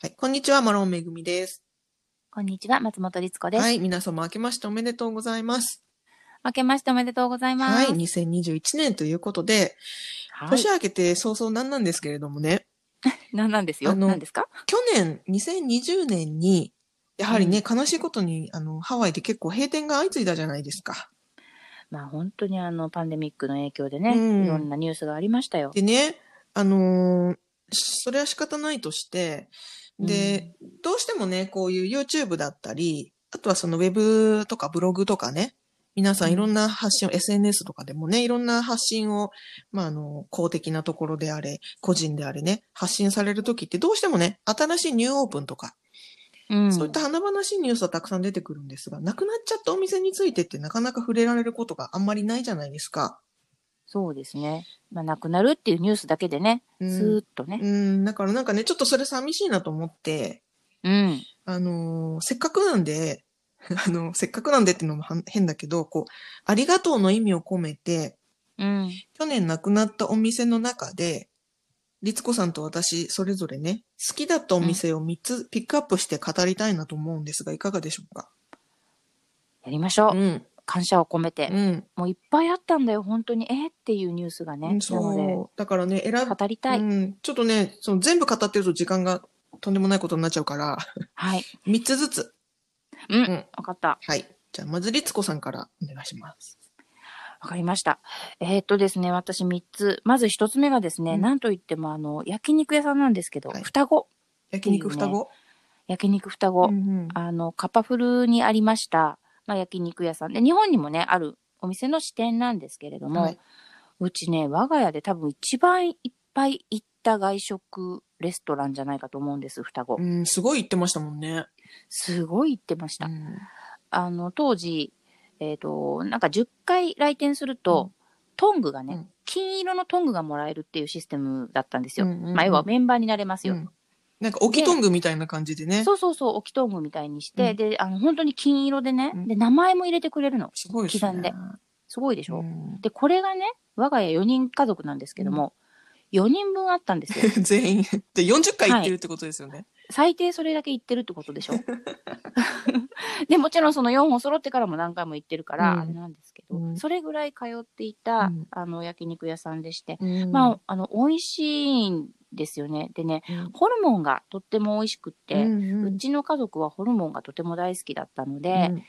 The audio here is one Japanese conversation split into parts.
はい。こんにちは、マロンめぐみです。こんにちは、松本律子です。はい。皆様明けましておめでとうございます。明けましておめでとうございまはい。す。2021年ということで、はい。年明けて早々なんなんですけれどもね、なんなんですよ。あの何ですか？去年、2020年に、やはりね、悲しいことに、あの、ハワイで結構閉店が相次いだじゃないですか。まあ本当にあの、パンデミックの影響でね、うんいろんなニュースがありましたよ。でね、あのーそれは仕方ないとして、で、どうしてもね、こういう YouTube だったり、あとはそのウェブとかブログとかね、皆さんいろんな発信を、SNS とかでもね、いろんな発信を、まあ、あの、公的なところであれ、個人であれね、発信されるときってどうしてもね、新しいニューオープンとか、うん。そういった華々しいニュースはたくさん出てくるんですが、なくなっちゃったお店についてってなかなか触れられることがあんまりないじゃないですか。そうですね。まあなくなるっていうニュースだけでね、うんスーッとね。うん、だからなんかね、ちょっとそれ寂しいなと思って、うん。あのーせっかくなんで、あの、せっかくなんでっていうのもは変だけど、こう、ありがとうの意味を込めて、うん。去年亡くなったお店の中で、律子さんと私、それぞれね、好きだったお店を3つピックアップして語りたいなと思うんですが、いかがでしょうか？やりましょう。うん。感謝を込めて。うん。もういっぱいあったんだよ、本当に。えー？っていうニュースがね。なのそう。だからね、選語りたい。うん。ちょっとね、その全部語ってると時間がとんでもないことになっちゃうから、はい。3つずつ。うん。うんわかった。はい。じゃあ、まず律子さんからお願いします。わかりました。えーっとですね、私3つ。まず1つ目がですね、うんなんといってもあの、焼肉屋さんなんですけど、はい双子。焼肉双子、焼肉双子。うんうんあの、カパフルにありました、まあ、焼肉屋さんで、日本にもね、あるお店の支店なんですけれども、はいうちね、我が家で多分一番いっぱい行った外食レストランじゃないかと思うんです、双子。うん、すごい言ってましたもんね。すごい行ってました。うんあの、当時、えっ、と、なんか10回来店すると、うんトングがね、うん金色のトングがもらえるっていうシステムだったんですよ。うんうんうんまあ、要はメンバーになれますよ。うんなんか、置きトングみたいな感じでね。そうそうそう、置きトングみたいにして、うんで、あの、本当に金色でね、うんで、名前も入れてくれるの。すごいですね。刻んですごいでしょ、うんで、これがね、我が家4人家族なんですけども、4人分あったんですよ。全員。で、40回言ってるってことですよね。最低それだけ言ってるってことでしょ で、もちろんその4本揃ってからも何回も言ってるから、うんあれなんですけど、うんそれぐらい通っていた、うんあの、焼肉屋さんでして、うんまあ、あの、美味しいんですよね。でね、うんホルモンがとっても美味しくって、うんううんちの家族はホルモンがとても大好きだったので、うん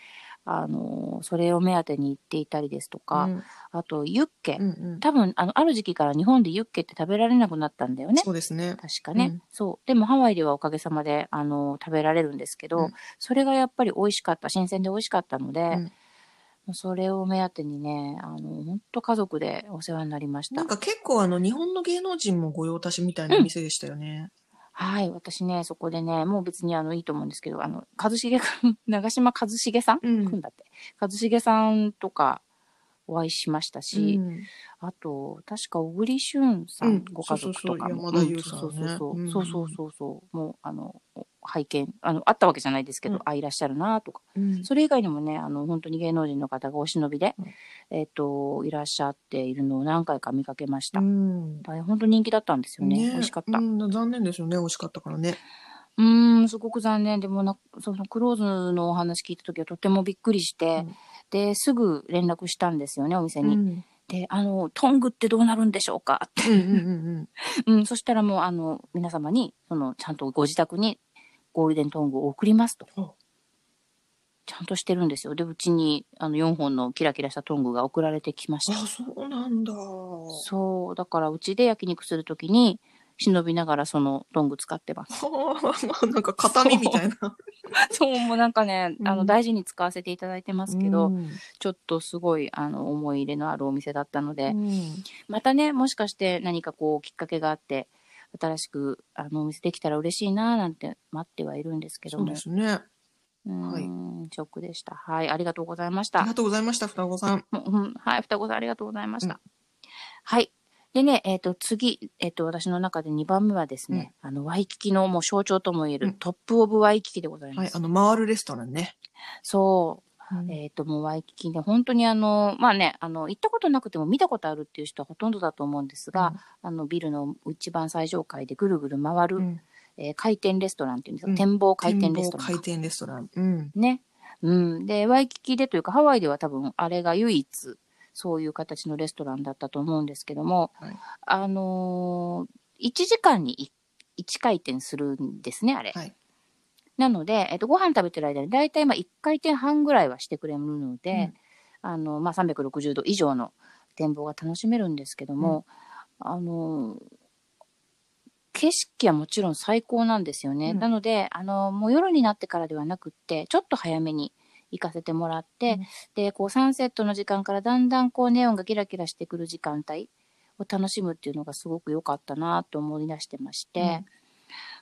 あの、それを目当てに行っていたりですとか、うんあと、ユッケ。うんうん多分、あの、ある時期から日本でユッケって食べられなくなったんだよね。そうですね。確かね、うんそう。でもハワイではおかげさまで、あの、食べられるんですけど、うんそれがやっぱり美味しかった、新鮮で美味しかったので、それを目当てにね、あの、本当家族でお世話になりましたなん。か結構あの、日本の芸能人も御用達みたいな店でしたよね。はい、私ね、そこでね、もう別にあの、いいと思うんですけど、あの、一茂くん、長島一茂さん、うんくんだって。一茂さんとかお会いしましたし、うんあと、確か小栗旬さん、うんご家族とかも。そうそうそう山田優さんねうんそうそうそう。うんそうそうそうそう。もう、あの、拝見、あの、あったわけじゃないですけど、うんあ、いらっしゃるなとか。うんそれ以外にもね、あの、本当に芸能人の方がお忍びで、うんえっ、と、いらっしゃっているのを何回か見かけました。うん大変本当人気だったんですよね。美味しかった。残念ですよね。美味しかったからね。ーん、すごく残念。でもな、そのクローズのお話聞いた時はとてもびっくりして、うんで、すぐ連絡したんですよね、お店に。うんで、あの、トングってどうなるんでしょうかって。うんうんうんうん、そしたらもう、あの、皆様に、その、ちゃんとご自宅にゴールデントングを送りますとお。ちゃんとしてるんですよ。で、うちに、あの、4本のキラキラしたトングが送られてきました。あ、そうなんだ。そう。だから、うちで焼肉するときに、忍びながらそのトング使ってます。は あ、なんか形見みたいな。そう、もうなんかね、あの、うん大事に使わせていただいてますけど、うんちょっとすごい、あの、思い入れのあるお店だったので、うんまたね、もしかして何かこう、きっかけがあって、新しく、あの、お店できたら嬉しいなぁなんて待ってはいるんですけどもそうで。すね。うーん、はいショックでした。はい、ありがとうございましたありが。とうございました、双子さ ん。はい、双子さんありがとうございました。うんはい。でね、えっ、と、次、えっ、と、私の中で2番目はですね、あの、ワイキキのもう象徴とも言える、うんトップオブワイキキでございます。はい、あの、回るレストランね。そう。えっ、と、もうワイキキで、本当にあの、まあね、あの、行ったことなくても見たことあるっていう人はほとんどだと思うんですが、あの、ビルの一番最上階でぐるぐる回る、うんえー回転レストランっていうんですか、うん展望回転レストランか。展望回転レストラン。うん。ね。うん。で、ワイキキでというか、ハワイでは多分、あれが唯一、そういう形のレストランだったと思うんですけども、はいあのー、1時間に1回転するんですね、あれ。はい。なので、えっと、ご飯食べてる間に、だいたいまあ1回転半ぐらいはしてくれるので、あの、まあ、360度以上の展望が楽しめるんですけども、あのー、景色はもちろん最高なんですよね。うん。なので、あの、もう夜になってからではなくって、ちょっと早めに行かせてもらって、うん。で、こう、サンセットの時間からだんだんこう、ネオンがキラキラしてくる時間帯を楽しむっていうのがすごく良かったなと思い出してまして、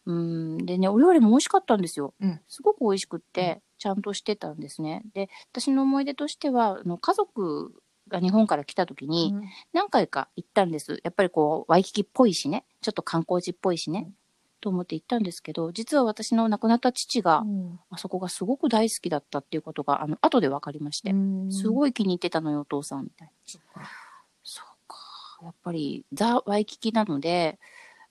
うん、でね、お料理も美味しかったんですよ。うんすごく美味しくって、ちゃんとしてたんですね。で、私の思い出としては、あの家族が日本から来た時に、うん何回か行ったんです。やっぱりこう、ワイキキっぽいしね、ちょっと観光地っぽいしね、うんと思って行ったんですけど、実は私の亡くなった父が、うんあそこがすごく大好きだったっていうことが、あの、後で分かりまして、すい。ごい気に入ってたのよ、お父さん、みたいな。そうか。やっぱり、ザ・ワイキキなので、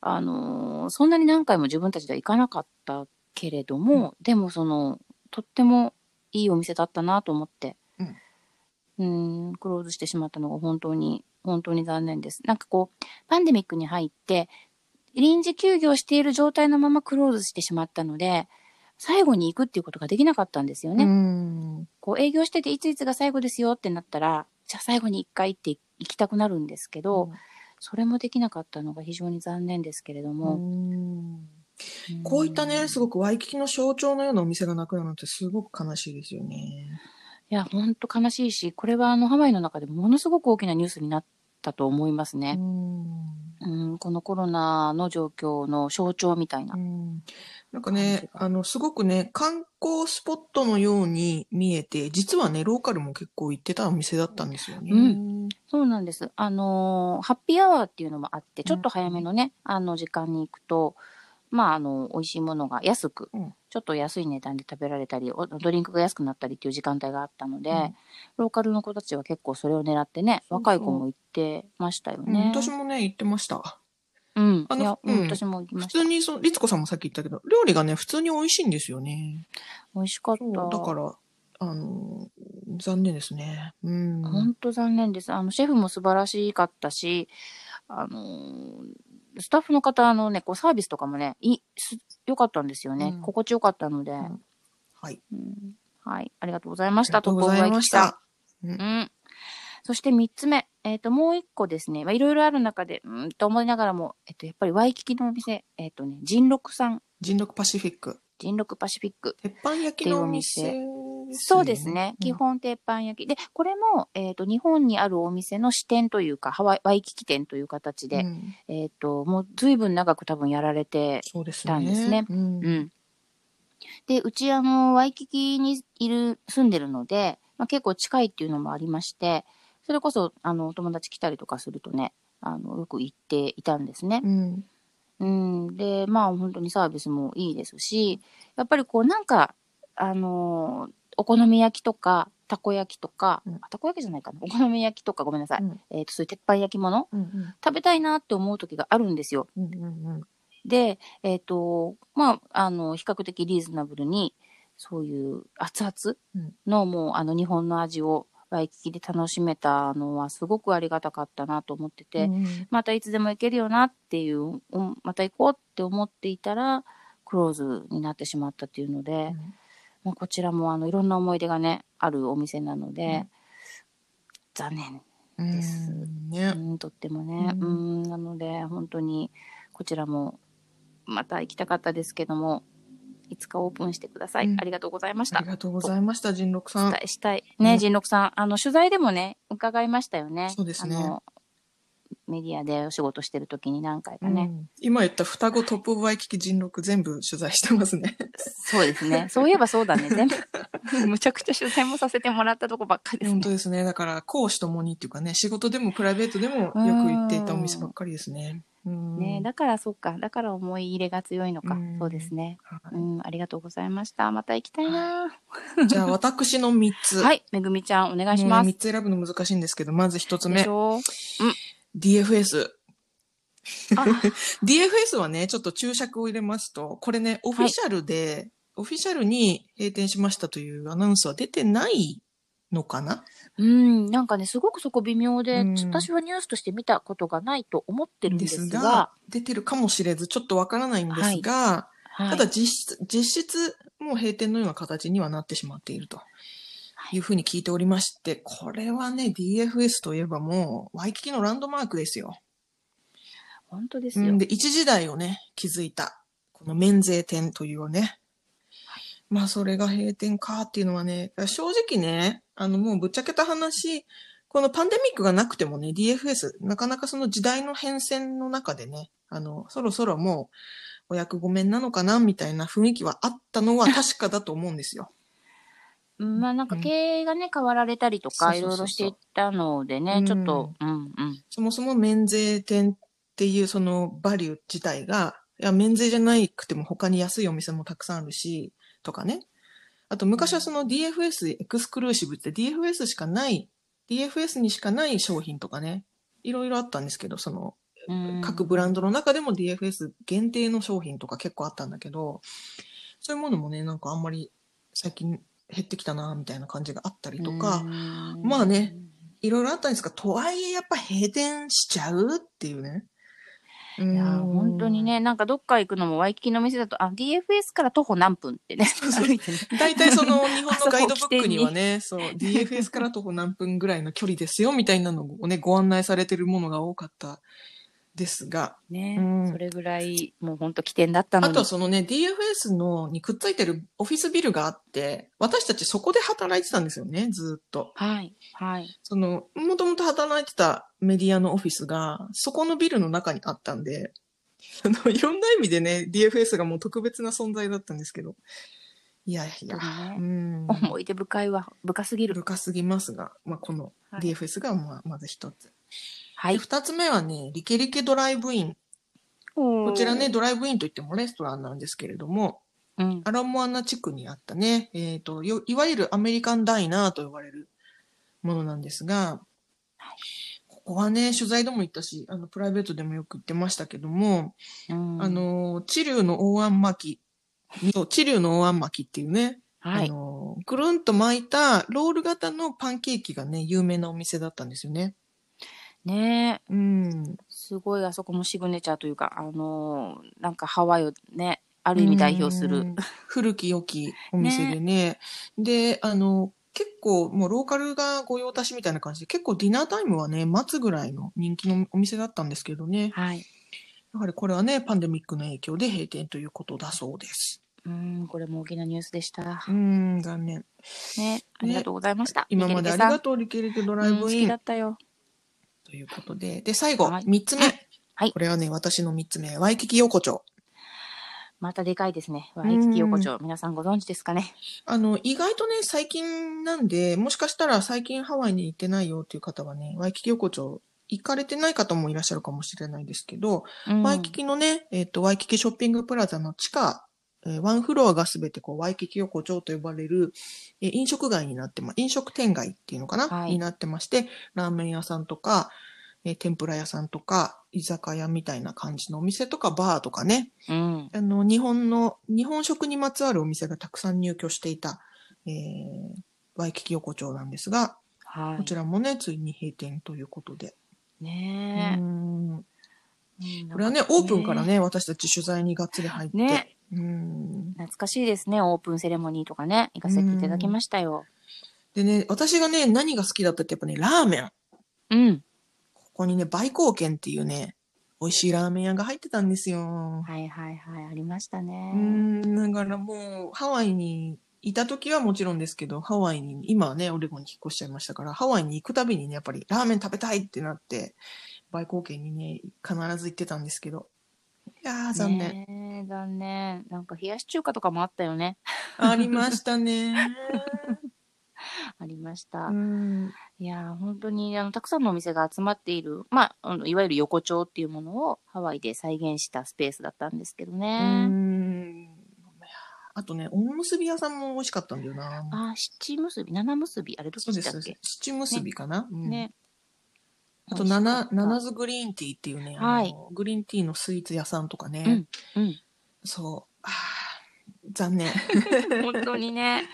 あのーそんなに何回も自分たちでは行かなかったけれども、でもその、とってもいいお店だったなと思って、うん、クローズしてしまったのが本当に、本当に残念です。なんかこう、パンデミックに入って、臨時休業している状態のままクローズしてしまったので、最後に行くっていうことができなかったんですよね。うん。こう営業してていついつが最後ですよってなったら、じゃあ最後に一回って行きたくなるんですけど、それもできなかったのが非常に残念ですけれどうも。んこういったね、すごく。くワイキキの象徴のようなお店がなくなるのってすごく悲しいですよね。いや、ほんと悲しいし、これはあのハワイの中でものすごく大きなニュースになったと思いますうね。んうん、このコロナの状況の象徴みたいなう。んなんかね、があの、すごくね、観光スポットのように見えて、実はね、ローカルも結構行ってたお店だったんですよね。うんそうなんです。あのーハッピーアワーっていうのもあって、ちょっと早めのね、あの時間に行くと、まあ、あの、美味しいものが安く、うんちょっと安い値段で食べられたり、おドリンクが安くなったりっていう時間帯があったので、うんローカルの子たちは結構それを狙ってね、若い子も行ってましたようんね。私もね、行ってました。うん。あのうん、うん私も行きました。普通に、その、律子さんもさっき言ったけど、料理がね、普通に美味しいんですよね。美味しかった。だから、あの、残念ですね。うん。本当残念です。あの、シェフも素晴らしかったし、あのースタッフの方のね、こうサービスとかもね、いす良かったんですよね。うん心地よかったので、んはい。うんはい。ありがとうございました。ありがとうございました。うん。そして三つ目。えっ、と、もう一個ですね。まあ、いろいろある中で、うんと思いながらも、えっ、と、やっぱりワイキキのお店、えっ、とね、人六さん、人力パシフィック。人六パシフィック。鉄板焼きのお店ね、そうですね。基うん本鉄板焼き。で、これも、えっ、と、日本にあるお店の支店というか、ハワイ、ワイキキ店という形で、うんえっ、と、もう随分長く多分やられて、そうですたんですねうんうん。で、うちあの、ワイキキにいる、住んでるので、まあ、結構近いっていうのもありまして、それこそ、あの、お友達来たりとかするとね、あの、よく行っていたんですね。うん。うん。で、まあ本当にサービスもいいですし、やっぱりこうなんか、あのーお好み焼きとか、たこ焼きとか、うんあたこ焼きじゃないかな。お好み焼きとかごめんなさい。うんえっ、と、そういう鉄板焼き物うん食べたいなって思う時があるんですよ。うんうんうんで、えっ、と、まあ、あの、比較的リーズナブルに、そういう熱々の、もう、あの、日本の味をワイキキで楽しめたのは、すごくありがたかったなと思ってて、うんまたいつでも行けるよなっていう、うんまた行こうって思っていたら、クローズになってしまったっていうので、まあ、こちらもあのいろんな思い出がね、あるお店なので、うん残念。うんですねう。ん、とってもね。ううんん、なので、本当に、こちらも、また行きたかったですけども、いつかオープンしてください。うんありがとうございましたあり。がとうございました、人六さんした。い、したい。ね、うん人六さん。あの、取材でもね、伺いましたよね。そうですねあの、メディアでお仕事してる時に何回かね。うん今言った双子トップオブワイキキ人六全部取材してますね。そうですね。そういえばそうだね。全部、むちゃくちゃ取材もさせてもらったとこばっかりですね本当。ですね。だから、講師ともにっていうかね、仕事でもプライベートでもよく行っていたお店ばっかりですね。うんねだからそうか。だから思い入れが強いのか。うんそうですね。はうん、ありがとうございました。また行きたいな、いじゃあ、私の3つ。はい。めぐみちゃん、お願いします。3つ選ぶの難しいんですけど、まず1つ目でし。ょ DFS。あ。DFS はね、ちょっと注釈を入れますと、これね、オフィシャルで、オフィシャルに閉店しましたというアナウンスは出てないのかな？うん、なんかね、すごくそこ微妙で、うん。私はニュースとして見たことがないと思ってるんでですが、すが、出てるかもしれず、ちょっとわからないんですが、はい、ただ実質、実質、もう閉店のような形にはなってしまっているというふうに聞いておりまして、これはね、DFS といえばもう、ワイキキのランドマークですよ。本当ですよ。うん、で、一時代をね、築いた、この免税店というね。まあ、それが閉店かっていうのはね、正直ね、あの、もうぶっちゃけた話、このパンデミックがなくてもね、DFS、なかなかその時代の変遷の中でね、あの、そろそろもう、お役御免なのかな、みたいな雰囲気はあったのは確かだと思うんですよ。うん。まあなんかうん経営がね、変わられたりとか、いろいろしていったのでね、うん。ちょっと、うんうん。そもそも免税店っていうそのバリュー自体が、いや、免税じゃなくても他に安いお店もたくさんあるし、とかね。あと昔はその DFS エクスクルーシブって DFS しかない、DFS にしかない商品とかね、いろいろあったんですけど、そのうん。各ブランドの中でも DFS 限定の商品とか結構あったんだけど、そういうものもね、なんかあんまり最近減ってきたな、みたいな感じがあったりとか、うんまあね。いろいろあったんですが、とはいえやっぱ閉店しちゃうっていうね。いいやー本当に。ね、なんかどっか行くのもワイキキの店だと、あ、DFS から徒歩何分ってね、てね。大体その日本の ガイドブックにはね、そう、DFS から徒歩何分ぐらいの距離ですよ、みたいなのをね、ご案内されてるものが多かったですが、ね、うんそれぐらい、もう本当起点だったのに。あとはそのね、DFS のにくっついてるオフィスビルがあって、私たちそこで働いてたんですよね、ずっと。はい、はい。その、もともと働いてたメディアのオフィスが、そこのビルの中にあったんで、あの、いろんな意味でね、DFS がもう特別な存在だったんですけど。いやいや、うん。思い出深いわ、深すぎる。深すぎますが、まあ、このはい DFS がまあまず一つ。はい。で二つ目はね、リケリケドライブイン。ここちらね、、ドライブインといってもレストランなんですけれども、うん。アラモアナ地区にあったね、えっ、とよ、いわゆるアメリカンダイナーと呼ばれるものなんですが、ここはね、取材でも行ったし、あの、プライベートでもよく行ってましたけども、うんあ、の、チリューの大あん巻き、そうチリューの大あん巻きっていうね、はいあ。の、くるんと巻いたロール型のパンケーキがね、有名なお店だったんですよね。ねえ、うん。すごいあそこもシグネチャーというか、あのーなんかハワイをね、ある意味代表するうん。古き良きお店でね。で、あの、結構もうローカルが御用達みたいな感じで、結構ディナータイムはね、待つぐらいの人気のお店だったんですけどね。はい。やはりこれはね、パンデミックの影響で閉店ということだそうです。うん、これも大きなニュースでしたう。ん、残念。ね、ありがとうございました。今までありがとう、リケリケドライブインだったよ。ということで。で、最後、はい三つ目。はいこれはね、私の三つ目。ワイキキ横丁。またでかいですね。ワイキキ横丁。皆さんご存知ですかね？あの、意外とね、最近なんで、もしかしたら最近ハワイに行ってないよっていう方はね、ワイキキ横丁行かれてない方もいらっしゃるかもしれないですけど、うんワイキキのね、えっ、と、ワイキキショッピングプラザの地下、えーワンフロアがすべてこう、ワイキキ横丁と呼ばれる、えー飲食街になってま、飲食店街っていうのかな、はいになってまして、ラーメン屋さんとか、えー天ぷら屋さんとか、居酒屋みたいな感じのお店とか、バーとかね、うん。あの、日本の、日本食にまつわるお店がたくさん入居していた、えー、ワイキキ横丁なんですが、はい。こちらもね、ついに閉店ということで。ねえ。これはね、オープンから。ね、私たち取材にがっつり入って。ねうん懐かしいですね。オープンセレモニーとかね。行かせていただきましたよ。でね、私がね、何が好きだったってやっぱね、ラーメン。うん。ここにね、売光軒っていうね、美味しいラーメン屋が入ってたんですよ。はいはいはい。ありましたね。うん、だからもう、ハワイにいた時はもちろんですけど、ハワイに、今はね、オレゴンに引っ越しちゃいましたから、ハワイに行くたびにね、やっぱりラーメン食べたいってなって、売光軒にね、必ず行ってたんですけど。いやー、残念。ねえ残念。なんか冷やし中華とかもあったよね。ありましたね。ありました。うんいやー本当にあのたくさんのお店が集まっている、まあ、あのいわゆる横丁っていうものをハワイで再現したスペースだったんですけどうね。んあとね、おむすび屋さんも美味しかったんだよな。あー、七結び、七結び、あれどっちだっけ？七結びかな、うんね。あと、ナナ、ズグリーンティーっていうね、はいグリーンティーのスイーツ屋さんとかね。うん。うん。そう。残念。本当にね。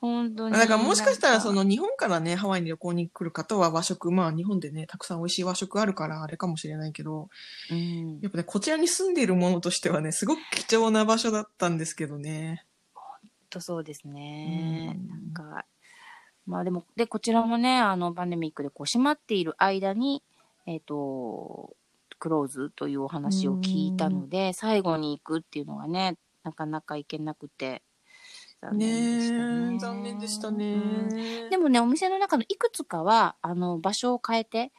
本当に。だからもしかしたら、その日本からね、ハワイに旅行に来る方は和食、まあ日本でね、たくさん美味しい和食あるからあれかもしれないけど、うん。やっぱね、こちらに住んでいるものとしてはね、すごく貴重な場所だったんですけどね。とそうですね。うんなんか、まあでも、で、こちらもね、あの、パンデミックでこう閉まっている間に、えっ、と、クローズというお話を聞いたので、最後に行くっていうのがね、なかなか行けなくて、残念でしたね。ねえ、残念でしたうんね。でもね、お店の中のいくつかは、あの、場所を変えて、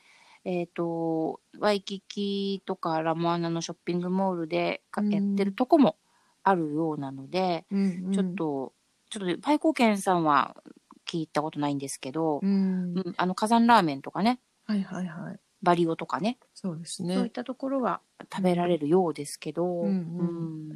えっ、と、ワイキキとかラモアナのショッピングモールでやってるとこもあるようなので、うんうんちょっ、と、ちょっと、パイコーケンさんは聞いたことないんですけど、うんう。ん、あの、火山ラーメンとかね、はいはいはい。バリオとかね、そうですそういっね。たところは食べられるようですけど、うんうんうん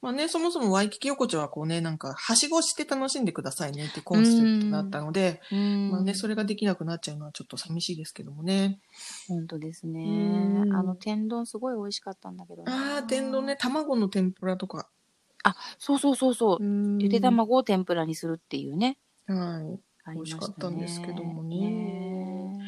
まあね、そもそもワイキキ横丁はこうね、なんか、はしごして楽しんでくださいねってコンセプトだったので、うんまあね、それができなくなっちゃうのはちょっと寂しいですけどもね。本当ですねう。んあの、天丼すごい美味しかったんだけどなああ、天丼ね、。卵の天ぷらとか。あ、そうそうそうそう。ゆゆで卵を天ぷらにするっていうね。はい。美味しかったんですけどもねね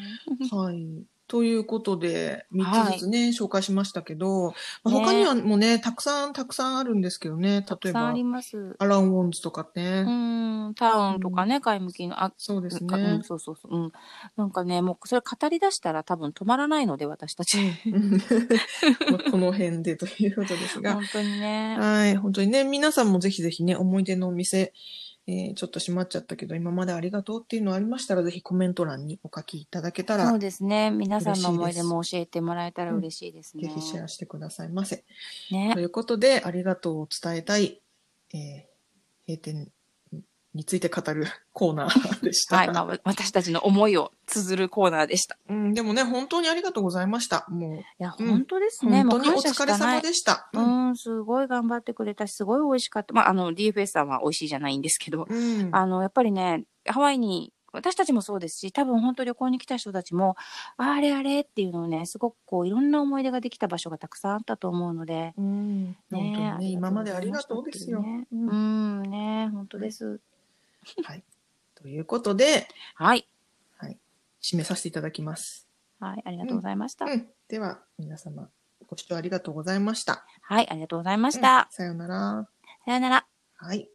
はい。ということで、3つずつね、紹介しましたけど、まあ他にはもうね、たくさんたくさんあるんですけどね、例えば。アラン・ウォンズとかね。うん、タウンとかね、買い向きの、あ、そうですかうねん、。そうそうそう。うん。なんかね、もうそれ語り出したら多分止まらないので、私たち。まあこの辺でということですが。本当にね。はい、本当にね、皆さんもぜひぜひね、思い出のお店、えーちょっと閉まっちゃったけど、今までありがとうっていうのありましたら、ぜひコメント欄にお書きいただけたら、そうですね。皆さんの思い出も教えてもらえたら嬉しいですね。ぜひシェアしてくださいませ。ねと。いうことで、ありがとうを伝えたい、えー閉店について語る コーナー でした。はい。まあ、わ私たちの思いを綴るコーナーでした。うん、でもね、本当にありがとうございました。もいや、うん本当ですう、ね。も本当にお疲れ様。でした。うん、すごい頑張ってくれたし、すごい美味しかった。まあ、あの、DFS さんは美味しいじゃないんですけど、うん。あの、やっぱりね、ハワイに、私たちもそうですし、多分本当旅行に来た人たちも、ああれあれっていうのをね、すごくこう、いろんな思い出ができた場所がたくさんあったと思うので、うん、本当にね、今までありがとうですよ。ね、うんうん、ね、本当です。はい。ということで、はい。締めさせていただきます。はい、ありがとうございました。うん。では、皆様、ご視聴ありがとうございました。はい、ありがとうございました。さようなら。さよなら。はい。